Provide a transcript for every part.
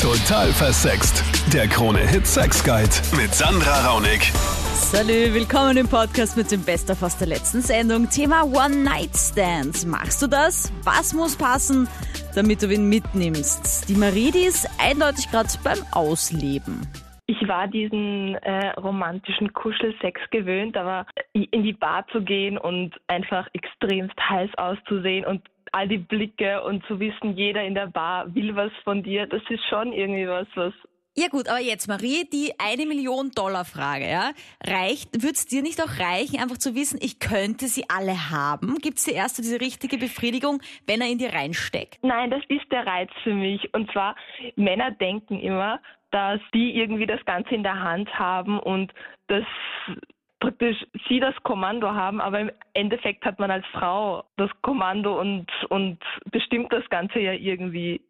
Total versext. Der Krone-Hit Sex Guide mit Sandra Raunig. Salü, willkommen im Podcast mit dem Best-of aus der letzten Sendung. Thema One-Night-Stands. Machst du das? Was muss passen, damit du ihn mitnimmst? Die Marie, die ist eindeutig gerade beim Ausleben. Ich war diesen äh, romantischen Kuschelsex gewöhnt, aber in die Bar zu gehen und einfach extremst heiß auszusehen und all die Blicke und zu wissen, jeder in der Bar will was von dir, das ist schon irgendwie was, was Ja gut, aber jetzt Marie, die eine Million Dollar Frage, ja, reicht, würde es dir nicht auch reichen, einfach zu wissen, ich könnte sie alle haben? Gibt es dir erst so diese richtige Befriedigung, wenn er in dir reinsteckt? Nein, das ist der Reiz für mich. Und zwar, Männer denken immer, dass die irgendwie das Ganze in der Hand haben und dass praktisch sie das Kommando haben, aber im Endeffekt hat man als Frau das Kommando und, und bestimmt das Ganze ja irgendwie.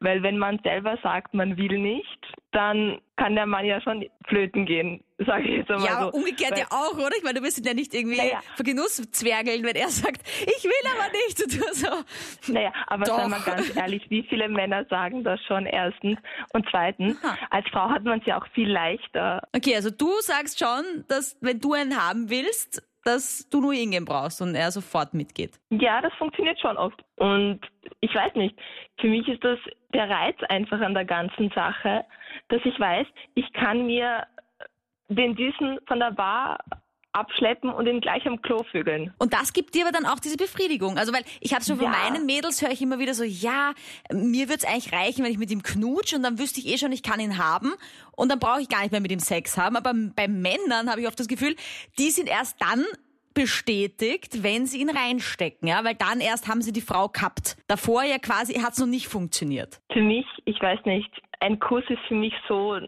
Weil wenn man selber sagt, man will nicht, dann kann der Mann ja schon flöten gehen, sage ich jetzt einmal Ja, so. aber umgekehrt Weil- ja auch, oder? Ich meine, du wirst ihn ja nicht irgendwie Ja, ja. vor Genuss zwergeln, wenn er sagt, ich will aber nicht. Und du so, Naja, aber Doch. sei mal ganz ehrlich, wie viele Männer sagen das schon erstens? Und zweitens, Aha. als Frau hat man es ja auch viel leichter. Okay, also du sagst schon, dass wenn du einen haben willst, dass du nur Ingen brauchst und er sofort mitgeht. Ja, das funktioniert schon oft. Und ich weiß nicht, für mich ist das der Reiz einfach an der ganzen Sache, dass ich weiß, ich kann mir den Düsen von der Bar abschleppen und ihn gleich am Klo vögeln. Und das gibt dir aber dann auch diese Befriedigung. Also weil ich habe schon von Ja. meinen Mädels höre ich immer wieder so, ja, mir wird's eigentlich reichen, wenn ich mit ihm knutsch und dann wüsste ich eh schon, ich kann ihn haben und dann brauche ich gar nicht mehr mit ihm Sex haben. Aber bei Männern habe ich oft das Gefühl, die sind erst dann bestätigt, wenn sie ihn reinstecken, ja, weil dann erst haben sie die Frau gehabt. Davor ja quasi hat's noch nicht funktioniert. Für mich, ich weiß nicht, ein Kuss ist für mich so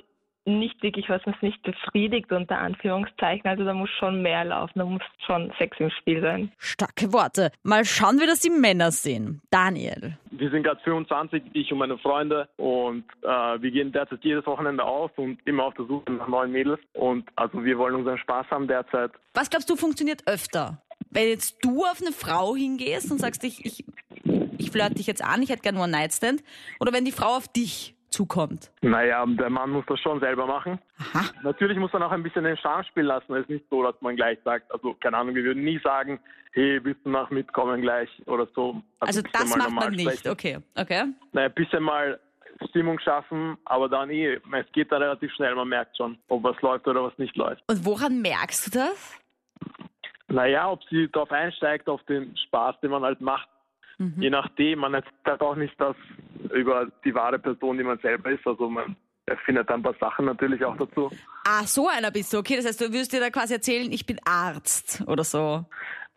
nicht wirklich was, was mich befriedigt, unter Anführungszeichen. Also da muss schon mehr laufen, da muss schon Sex im Spiel sein. Starke Worte. Mal schauen, wie das die Männer sehen. Daniel. Wir sind gerade 25, ich und meine Freunde und äh, wir gehen derzeit jedes Wochenende aus und immer auf der Suche nach neuen Mädels und also wir wollen unseren Spaß haben derzeit. Was glaubst du funktioniert öfter? Wenn jetzt du auf eine Frau hingehst und sagst, ich, ich, ich flirte dich jetzt an, ich hätte gerne One-Night-Stand, oder wenn die Frau auf dich zukommt? Naja, der Mann muss das schon selber machen. Aha. Natürlich muss man auch ein bisschen den Charme spielen lassen. Es ist nicht so, dass man gleich sagt, also keine Ahnung, wir würden nie sagen, hey, willst du nach mitkommen gleich oder so. Also bisschen das macht man nicht. sprechen. Okay, okay. Naja, ein bisschen mal Stimmung schaffen, aber dann eh, es geht da relativ schnell, man merkt schon, ob was läuft oder was nicht läuft. Und woran merkst du das? Naja, ob sie darauf einsteigt, auf den Spaß, den man halt macht. Mhm. Je nachdem, man erzählt auch nicht das über die wahre Person, die man selber ist. Also man erfindet ein paar Sachen natürlich auch dazu. Ah, so einer bist du. Okay, das heißt, du wirst dir da quasi erzählen, ich bin Arzt oder so.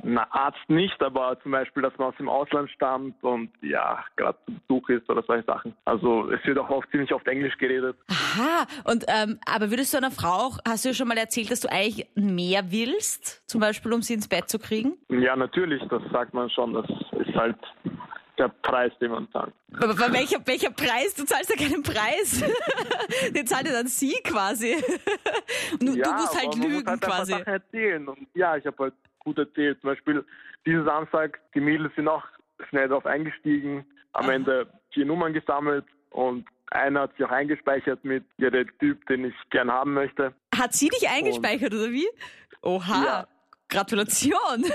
Na, Arzt nicht, aber zum Beispiel, dass man aus dem Ausland stammt und ja, gerade zu Besuch ist oder solche Sachen. Also es wird auch oft ziemlich oft Englisch geredet. Aha, und ähm, aber würdest du einer Frau auch, hast du ja schon mal erzählt, dass du eigentlich mehr willst, zum Beispiel um sie ins Bett zu kriegen? Ja, natürlich, das sagt man schon. Das halt der Preis, den man zahlt. Aber welcher, welcher Preis? Du zahlst ja keinen Preis. Den zahlt ja dann sie quasi. Du, du musst halt lügen muss halt quasi. Sachen erzählen. Und ja, ich habe halt gut erzählt. Zum Beispiel diesen Samstag, die Mädels sind auch schnell darauf eingestiegen, am Aha. Ende vier Nummern gesammelt und einer hat sich auch eingespeichert mit, ja, der Typ, den ich gern haben möchte. Hat sie dich eingespeichert oder wie? Oha, Ja. Gratulation.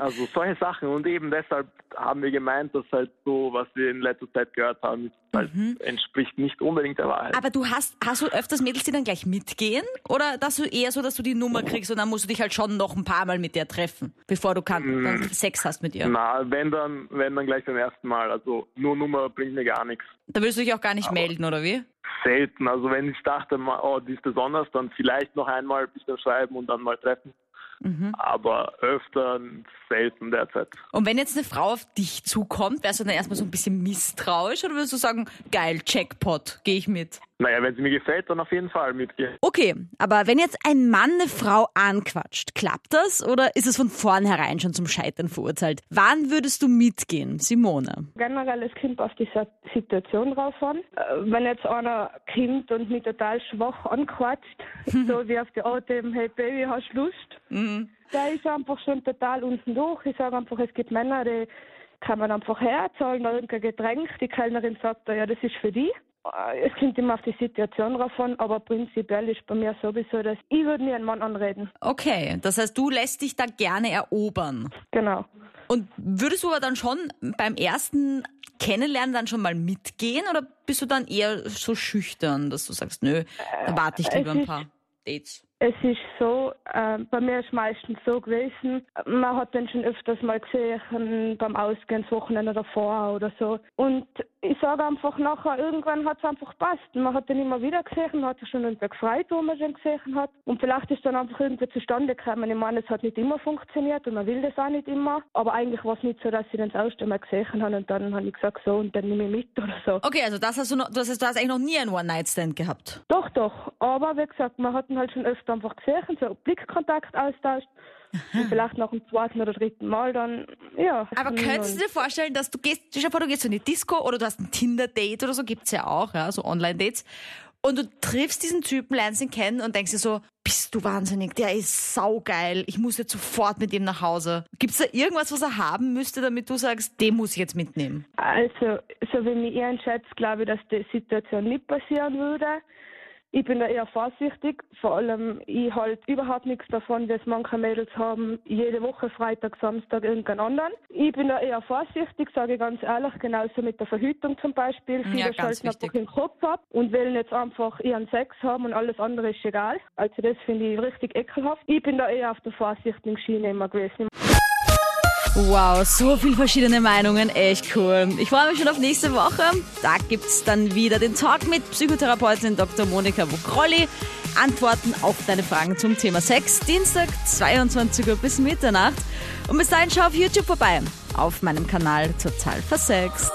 Also solche Sachen. Und eben deshalb haben wir gemeint, dass halt so, was wir in letzter Zeit gehört haben, halt entspricht nicht unbedingt der Wahrheit. Mhm. Aber du hast, hast du öfters Mädels, die dann gleich mitgehen? Oder dass du eher so, dass du die Nummer kriegst und dann musst du dich halt schon noch ein paar Mal mit der treffen, bevor du kann, dann Sex hast mit ihr? Na, wenn dann, wenn dann gleich beim ersten Mal. Also nur Nummer bringt mir gar nichts. Da willst du dich auch gar nicht melden, oder wie? selten. Also wenn ich dachte, oh, die ist besonders, dann vielleicht noch einmal ein bisschen schreiben und dann mal treffen. Aber öfter selten derzeit. Und wenn jetzt eine Frau auf dich zukommt, wärst du dann erstmal so ein bisschen misstrauisch oder würdest du sagen, geil, Jackpot, gehe ich mit? Naja, wenn sie mir gefällt, dann auf jeden Fall mitgehen. Okay, aber wenn jetzt ein Mann eine Frau anquatscht, klappt das oder ist es von vornherein schon zum Scheitern verurteilt? Wann würdest du mitgehen, Simone? Generell, es kommt auf die Situation drauf an. Äh, Wenn jetzt einer kommt und mich total schwach anquatscht, so wie auf die Art eben, hey Baby, hast du Lust? Da ist einfach schon total unten durch. Ich sage einfach, es gibt Männer, die kann man einfach herzahlen, da irgendein Getränk. Die Kellnerin sagt, ja, das ist für die. Äh, Es kommt immer auf die Situation drauf an, aber prinzipiell ist bei mir sowieso, dass ich würde nie einen Mann anreden. Okay, das heißt, du lässt dich da gerne erobern. Genau. Und würdest du aber dann schon beim ersten Kennenlernen dann schon mal mitgehen oder bist du dann eher so schüchtern, dass du sagst, nö, dann warte ich lieber ein paar Dates? Es ist so, äh, bei mir ist meistens so gewesen, man hat den schon öfters mal gesehen beim Ausgehen, das Wochenende davor oder so. Und ich sage einfach nachher, irgendwann hat es einfach gepasst. Man hat den immer wieder gesehen, man hat sich schon gefreut, wo man den gesehen hat. Und vielleicht ist dann einfach irgendwie zustande gekommen. Ich meine, es hat nicht immer funktioniert und man will das auch nicht immer. Aber eigentlich war es nicht so, dass ich den das erste Mal gesehen habe und dann habe ich gesagt, so, und dann nehme ich mit oder so. Okay, also das hast du noch, das heißt, du hast eigentlich noch nie einen One-Night-Stand gehabt. Doch, doch. Aber wie gesagt, man hat ihn halt schon öfter einfach gesehen, so Blickkontakt austauscht. Vielleicht nach dem zweiten oder dritten Mal dann, ja. Aber könntest du dir vorstellen, dass du gehst, stell vor, du gehst in die Disco oder du hast ein Tinder-Date oder so, gibt's ja auch, ja, so Online-Dates. Und du triffst diesen Typen, lernst ihn kennen und denkst dir so, bist du wahnsinnig, der ist saugeil, ich muss jetzt sofort mit ihm nach Hause. Gibt's da irgendwas, was er haben müsste, damit du sagst, den muss ich jetzt mitnehmen? Also, so wie mich einschätze, glaube ich, dass die Situation nicht passieren würde. Ich bin da eher vorsichtig. Vor allem, ich halt überhaupt nichts davon, dass manche Mädels haben, jede Woche Freitag, Samstag irgendeinen anderen. Ich bin da eher vorsichtig, sage ich ganz ehrlich, genauso mit der Verhütung zum Beispiel. Viele Ja, schalten einfach den Kopf ab und wollen jetzt einfach ihren Sex haben und alles andere ist egal. Also das finde ich richtig ekelhaft. Ich bin da eher auf der vorsichtigen Schiene immer gewesen. Wow, so viele verschiedene Meinungen, echt cool. Ich freue mich schon auf nächste Woche. Da gibt's dann wieder den Talk mit Psychotherapeutin Dr. Monika Wukrolli. Antworten auf deine Fragen zum Thema Sex. Dienstag, 22 Uhr bis Mitternacht. Und bis dahin schau auf YouTube vorbei. Auf meinem Kanal Total Versext.